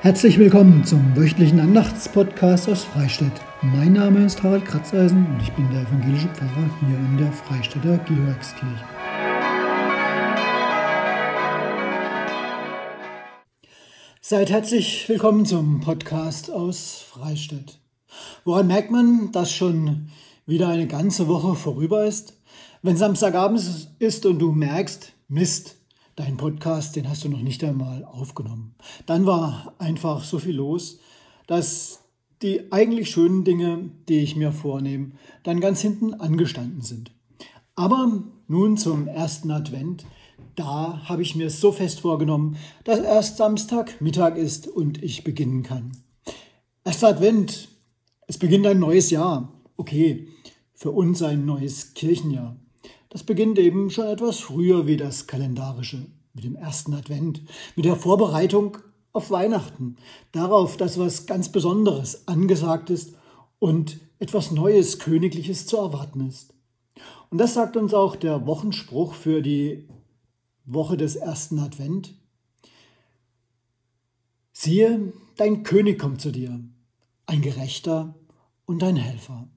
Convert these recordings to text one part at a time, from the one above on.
Herzlich willkommen zum wöchentlichen Andachtspodcast aus Freistadt. Mein Name ist Harald Kratzeisen und ich bin der evangelische Pfarrer hier in der Freistädter Georgskirche. Seid herzlich willkommen zum Podcast aus Freistadt. Woran merkt man, dass schon wieder eine ganze Woche vorüber ist? Wenn Samstagabend ist und du merkst, Mist, dein Podcast, den hast du noch nicht einmal aufgenommen. Dann war einfach so viel los, dass die eigentlich schönen Dinge, die ich mir vornehme, dann ganz hinten angestanden sind. Aber nun zum ersten Advent, da habe ich mir so fest vorgenommen, dass erst Samstag Mittag ist und ich beginnen kann. Erster Advent, es beginnt ein neues Jahr. Okay, für uns ein neues Kirchenjahr. Das beginnt eben schon etwas früher wie das kalendarische, mit dem ersten Advent, mit der Vorbereitung auf Weihnachten, darauf, dass was ganz Besonderes angesagt ist und etwas Neues, Königliches zu erwarten ist. Und das sagt uns auch der Wochenspruch für die Woche des ersten Advent. Siehe, dein König kommt zu dir, ein Gerechter und ein Helfer.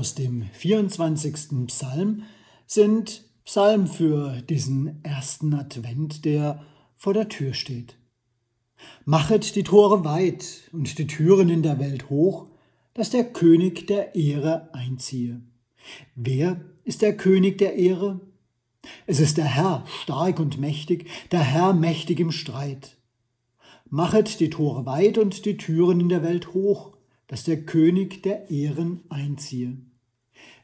Aus dem 24. Psalm sind Psalm für diesen ersten Advent, der vor der Tür steht. Machet die Tore weit und die Türen in der Welt hoch, dass der König der Ehre einziehe. Wer ist der König der Ehre? Es ist der Herr, stark und mächtig, der Herr mächtig im Streit. Machet die Tore weit und die Türen in der Welt hoch, dass der König der Ehren einziehe.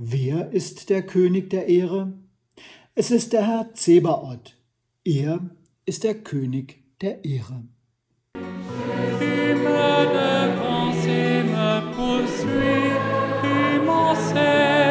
Wer ist der König der Ehre? Es ist der Herr Zebaoth. Er ist der König der Ehre. Kleine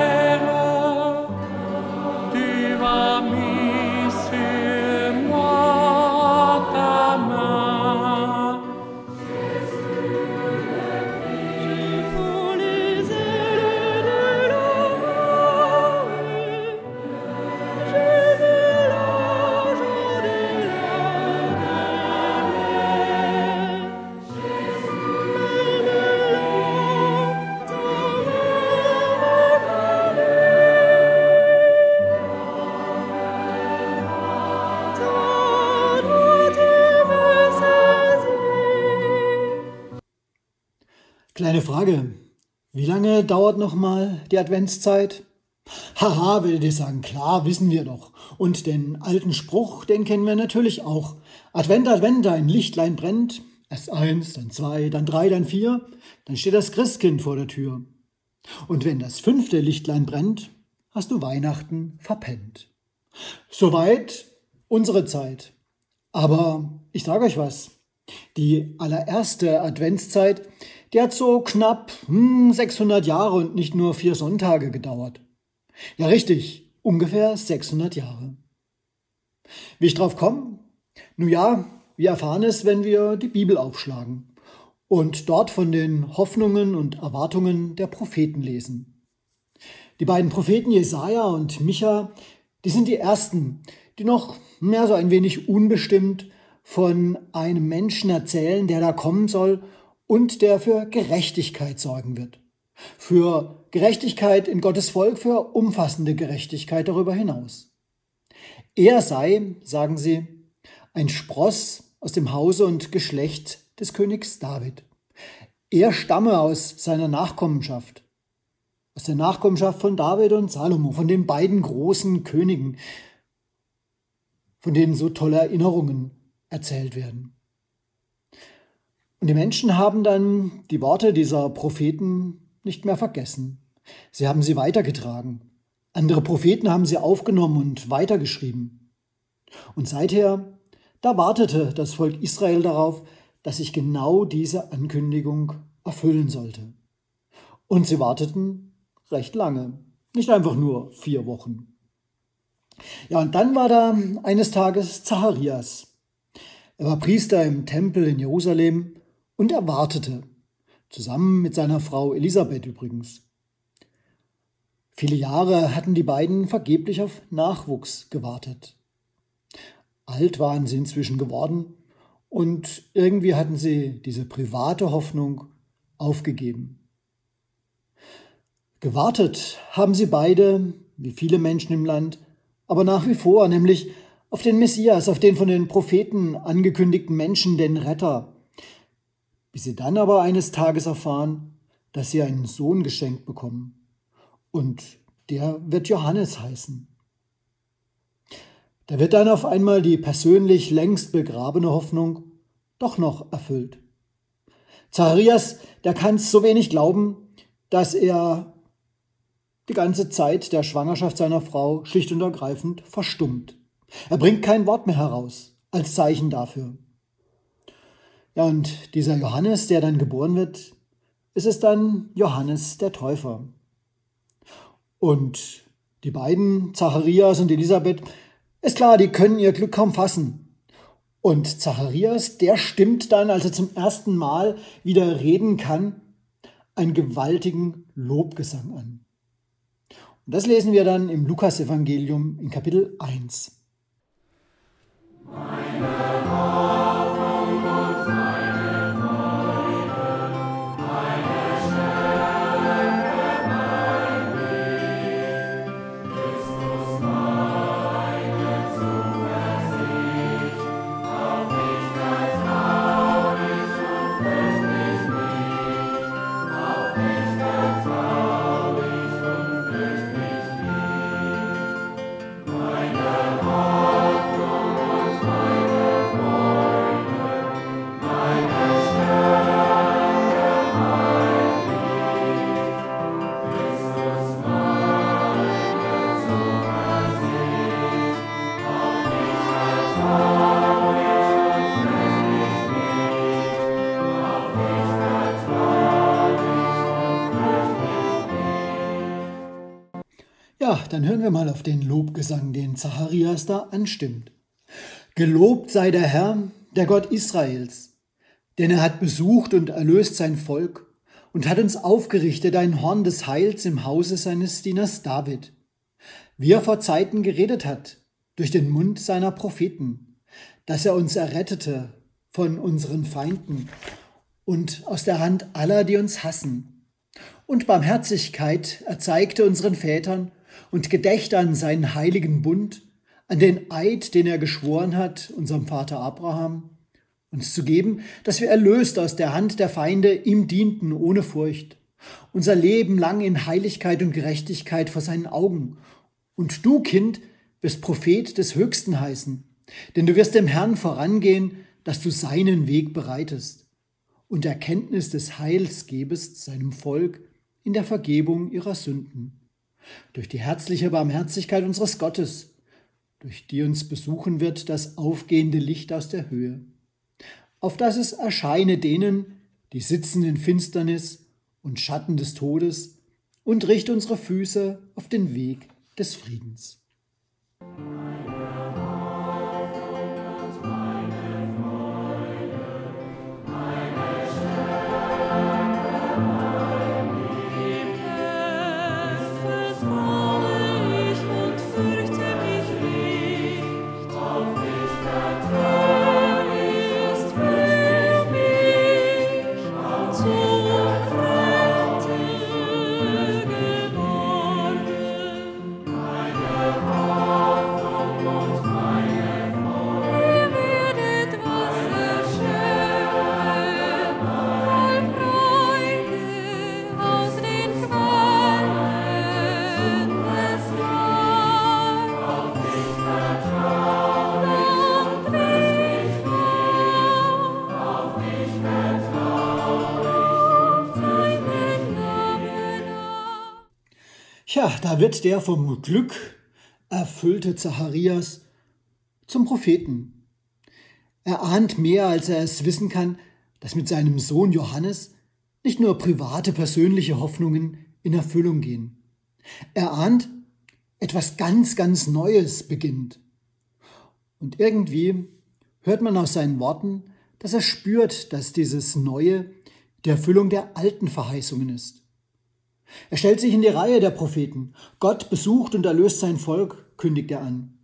lange dauert noch mal die Adventszeit? Haha, werdet ihr sagen, klar, wissen wir doch. Und den alten Spruch, den kennen wir natürlich auch. Advent, Advent, ein Lichtlein brennt. Erst eins, dann zwei, dann drei, dann vier. Dann steht das Christkind vor der Tür. Und wenn das fünfte Lichtlein brennt, hast du Weihnachten verpennt. Soweit unsere Zeit. Aber ich sage euch was. Die allererste Adventszeit, die hat so knapp hm, 600 Jahre und nicht nur vier Sonntage gedauert. Ja, richtig, ungefähr 600 Jahre. Wie ich drauf komme? Nun ja, wir erfahren es, wenn wir die Bibel aufschlagen und dort von den Hoffnungen und Erwartungen der Propheten lesen. Die beiden Propheten Jesaja und Micha, die sind die ersten, die noch mehr so ein wenig unbestimmt von einem Menschen erzählen, der da kommen soll und der für Gerechtigkeit sorgen wird. Für Gerechtigkeit in Gottes Volk, für umfassende Gerechtigkeit darüber hinaus. Er sei, sagen sie, ein Spross aus dem Hause und Geschlecht des Königs David. Er stamme aus seiner Nachkommenschaft, aus der Nachkommenschaft von David und Salomo, von den beiden großen Königen, von denen so tolle Erinnerungen erzählt werden. Und die Menschen haben dann die Worte dieser Propheten nicht mehr vergessen. Sie haben sie weitergetragen. Andere Propheten haben sie aufgenommen und weitergeschrieben. Und seither, da wartete das Volk Israel darauf, dass sich genau diese Ankündigung erfüllen sollte. Und sie warteten recht lange, nicht einfach nur vier Wochen. Ja, und dann war da eines Tages Zacharias. Er war Priester im Tempel in Jerusalem und er wartete, zusammen mit seiner Frau Elisabeth übrigens. Viele Jahre hatten die beiden vergeblich auf Nachwuchs gewartet. Alt waren sie inzwischen geworden und irgendwie hatten sie diese private Hoffnung aufgegeben. Gewartet haben sie beide, wie viele Menschen im Land, aber nach wie vor, nämlich auf den Messias, auf den von den Propheten angekündigten Menschen, den Retter, bis sie dann aber eines Tages erfahren, dass sie einen Sohn geschenkt bekommen. Und der wird Johannes heißen. Da wird dann auf einmal die persönlich längst begrabene Hoffnung doch noch erfüllt. Zacharias, der kann es so wenig glauben, dass er die ganze Zeit der Schwangerschaft seiner Frau schlicht und ergreifend verstummt. Er bringt kein Wort mehr heraus als Zeichen dafür. Ja, und dieser Johannes, der dann geboren wird, ist es dann Johannes der Täufer. Und die beiden, Zacharias und Elisabeth, ist klar, die können ihr Glück kaum fassen. Und Zacharias, der stimmt dann, als er zum ersten Mal wieder reden kann, einen gewaltigen Lobgesang an. Und das lesen wir dann im Lukasevangelium in Kapitel 1. Dann hören wir mal auf den Lobgesang, den Zacharias da anstimmt. Gelobt sei der Herr, der Gott Israels, denn er hat besucht und erlöst sein Volk und hat uns aufgerichtet ein Horn des Heils im Hause seines Dieners David, wie er vor Zeiten geredet hat, durch den Mund seiner Propheten, dass er uns errettete von unseren Feinden und aus der Hand aller, die uns hassen. Und Barmherzigkeit erzeigte unseren Vätern und gedächt an seinen heiligen Bund, an den Eid, den er geschworen hat, unserem Vater Abraham, uns zu geben, dass wir erlöst aus der Hand der Feinde ihm dienten ohne Furcht, unser Leben lang in Heiligkeit und Gerechtigkeit vor seinen Augen. Und du, Kind, wirst Prophet des Höchsten heißen, denn du wirst dem Herrn vorangehen, dass du seinen Weg bereitest und Erkenntnis des Heils gebest seinem Volk in der Vergebung ihrer Sünden durch die herzliche Barmherzigkeit unseres Gottes, durch die uns besuchen wird das aufgehende Licht aus der Höhe, auf das es erscheine denen, die sitzen in Finsternis und Schatten des Todes, und richte unsere Füße auf den Weg des Friedens. Ja, da wird der vom Glück erfüllte Zacharias zum Propheten. Er ahnt mehr, als er es wissen kann, dass mit seinem Sohn Johannes nicht nur private persönliche Hoffnungen in Erfüllung gehen. Er ahnt, etwas ganz, ganz Neues beginnt. Und irgendwie hört man aus seinen Worten, dass er spürt, dass dieses Neue die Erfüllung der alten Verheißungen ist. Er stellt sich in die Reihe der Propheten. Gott besucht und erlöst sein Volk, kündigt er an.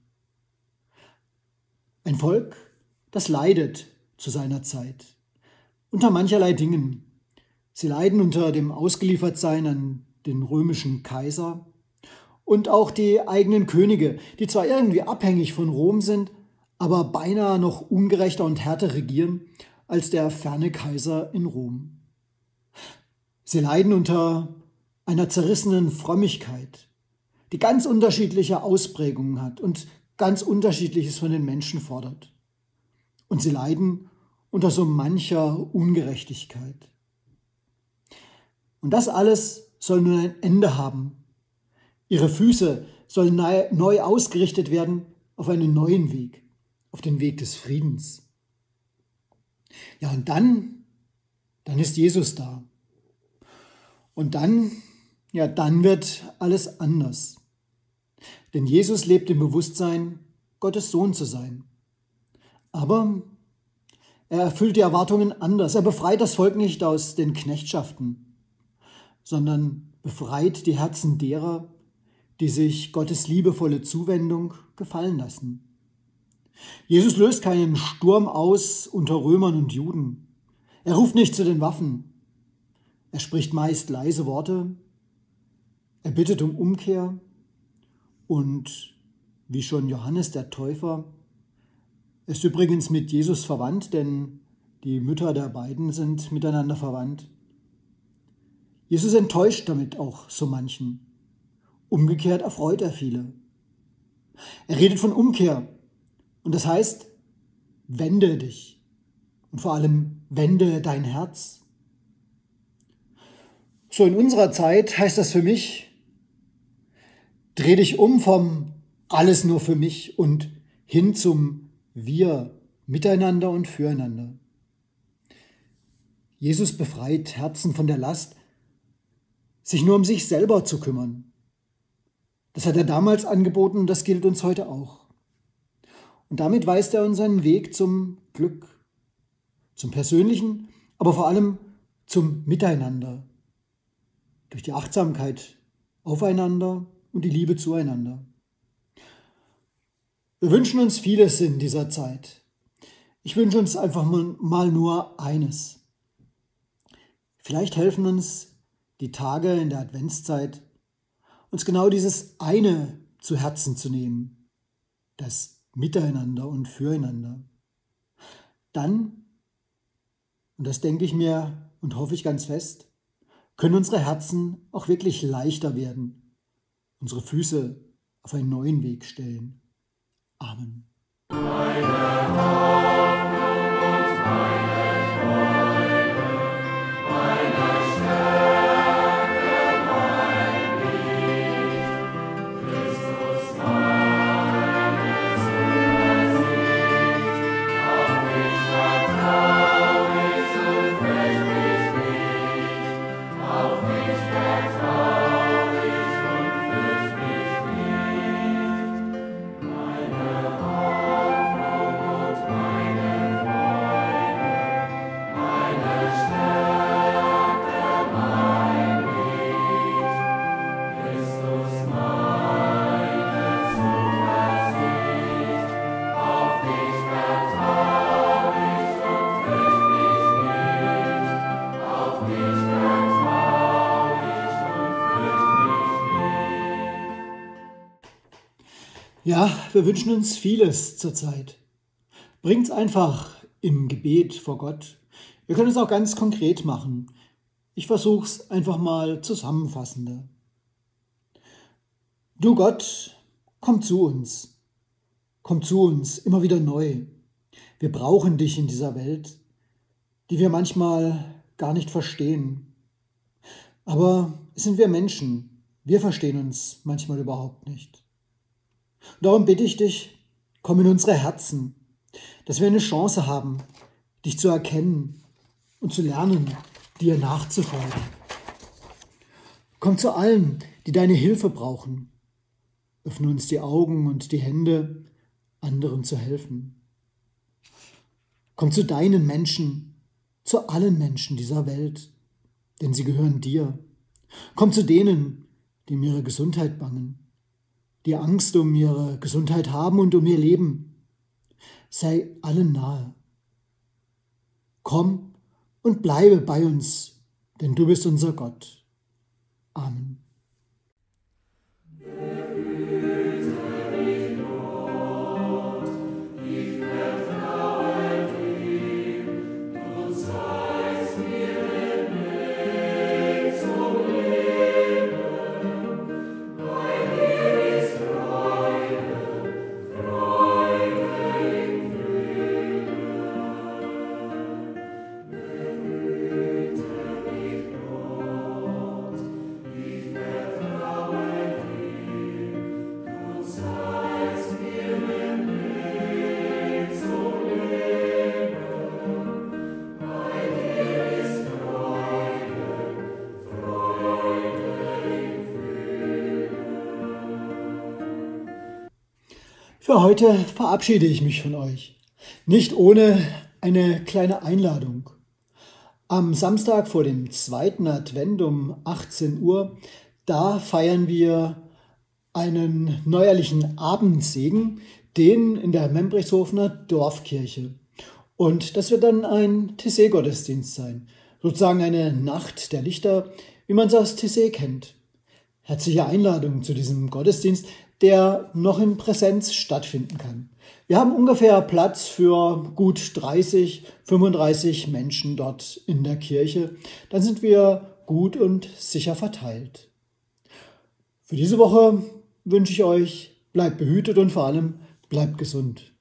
Ein Volk, das leidet zu seiner Zeit, unter mancherlei Dingen. Sie leiden unter dem Ausgeliefertsein an den römischen Kaiser und auch die eigenen Könige, die zwar irgendwie abhängig von Rom sind, aber beinahe noch ungerechter und härter regieren als der ferne Kaiser in Rom. Sie leiden unter einer zerrissenen Frömmigkeit, die ganz unterschiedliche Ausprägungen hat und ganz unterschiedliches von den Menschen fordert. Und sie leiden unter so mancher Ungerechtigkeit. Und das alles soll nun ein Ende haben. Ihre Füße sollen neu ausgerichtet werden auf einen neuen Weg, auf den Weg des Friedens. Ja, und dann, dann ist Jesus da. Und dann, ja, dann wird alles anders. Denn Jesus lebt im Bewusstsein, Gottes Sohn zu sein. Aber er erfüllt die Erwartungen anders. Er befreit das Volk nicht aus den Knechtschaften, sondern befreit die Herzen derer, die sich Gottes liebevolle Zuwendung gefallen lassen. Jesus löst keinen Sturm aus unter Römern und Juden. Er ruft nicht zu den Waffen. Er spricht meist leise Worte. Er bittet um Umkehr. Und wie schon Johannes der Täufer, ist übrigens mit Jesus verwandt, denn die Mütter der beiden sind miteinander verwandt. Jesus enttäuscht damit auch so manchen. Umgekehrt erfreut er viele. Er redet von Umkehr. Und das heißt, wende dich. Und vor allem wende dein Herz. So in unserer Zeit heißt das für mich, dreh dich um vom alles nur für mich und hin zum wir miteinander und füreinander. Jesus befreit Herzen von der Last, sich nur um sich selber zu kümmern. Das hat er damals angeboten und das gilt uns heute auch. Und damit weist er uns einen Weg zum Glück, zum persönlichen, aber vor allem zum Miteinander, durch die Achtsamkeit aufeinander und die Liebe zueinander. Wir wünschen uns vieles in dieser Zeit. Ich wünsche uns einfach mal nur eines. Vielleicht helfen uns die Tage in der Adventszeit, uns genau dieses eine zu Herzen zu nehmen, das Miteinander und Füreinander. Dann, und das denke ich mir und hoffe ich ganz fest, können unsere Herzen auch wirklich leichter werden, unsere Füße auf einen neuen Weg stellen. Amen. Ja, wir wünschen uns vieles zurzeit. Bringt's einfach im Gebet vor Gott. Wir können es auch ganz konkret machen. Ich versuche es einfach mal zusammenfassender. Du Gott, komm zu uns. Komm zu uns immer wieder neu. Wir brauchen dich in dieser Welt, die wir manchmal gar nicht verstehen. Aber sind wir Menschen Wir verstehen uns manchmal überhaupt nicht. Darum bitte ich dich, komm in unsere Herzen, dass wir eine Chance haben, dich zu erkennen und zu lernen, dir nachzufolgen. Komm zu allen, die deine Hilfe brauchen. Öffne uns die Augen und die Hände, anderen zu helfen. Komm zu deinen Menschen, zu allen Menschen dieser Welt, denn sie gehören dir. Komm zu denen, die um ihre Gesundheit bangen, die Angst um ihre Gesundheit haben und um ihr Leben. Sei allen nahe. Komm und bleibe bei uns, denn du bist unser Gott. Amen. Für heute verabschiede ich mich von euch. Nicht ohne eine kleine Einladung. Am Samstag vor dem zweiten Advent um 18 Uhr, da feiern wir einen neuerlichen Abendsegen, den in der Membrichshofener Dorfkirche. Und das wird dann ein Tessé-Gottesdienst sein. Sozusagen eine Nacht der Lichter, wie man es aus Tessé kennt. Herzliche Einladung zu diesem Gottesdienst der noch in Präsenz stattfinden kann. Wir haben ungefähr Platz für gut 30, 35 Menschen dort in der Kirche. Dann sind wir gut und sicher verteilt. Für diese Woche wünsche ich euch, bleibt behütet und vor allem bleibt gesund.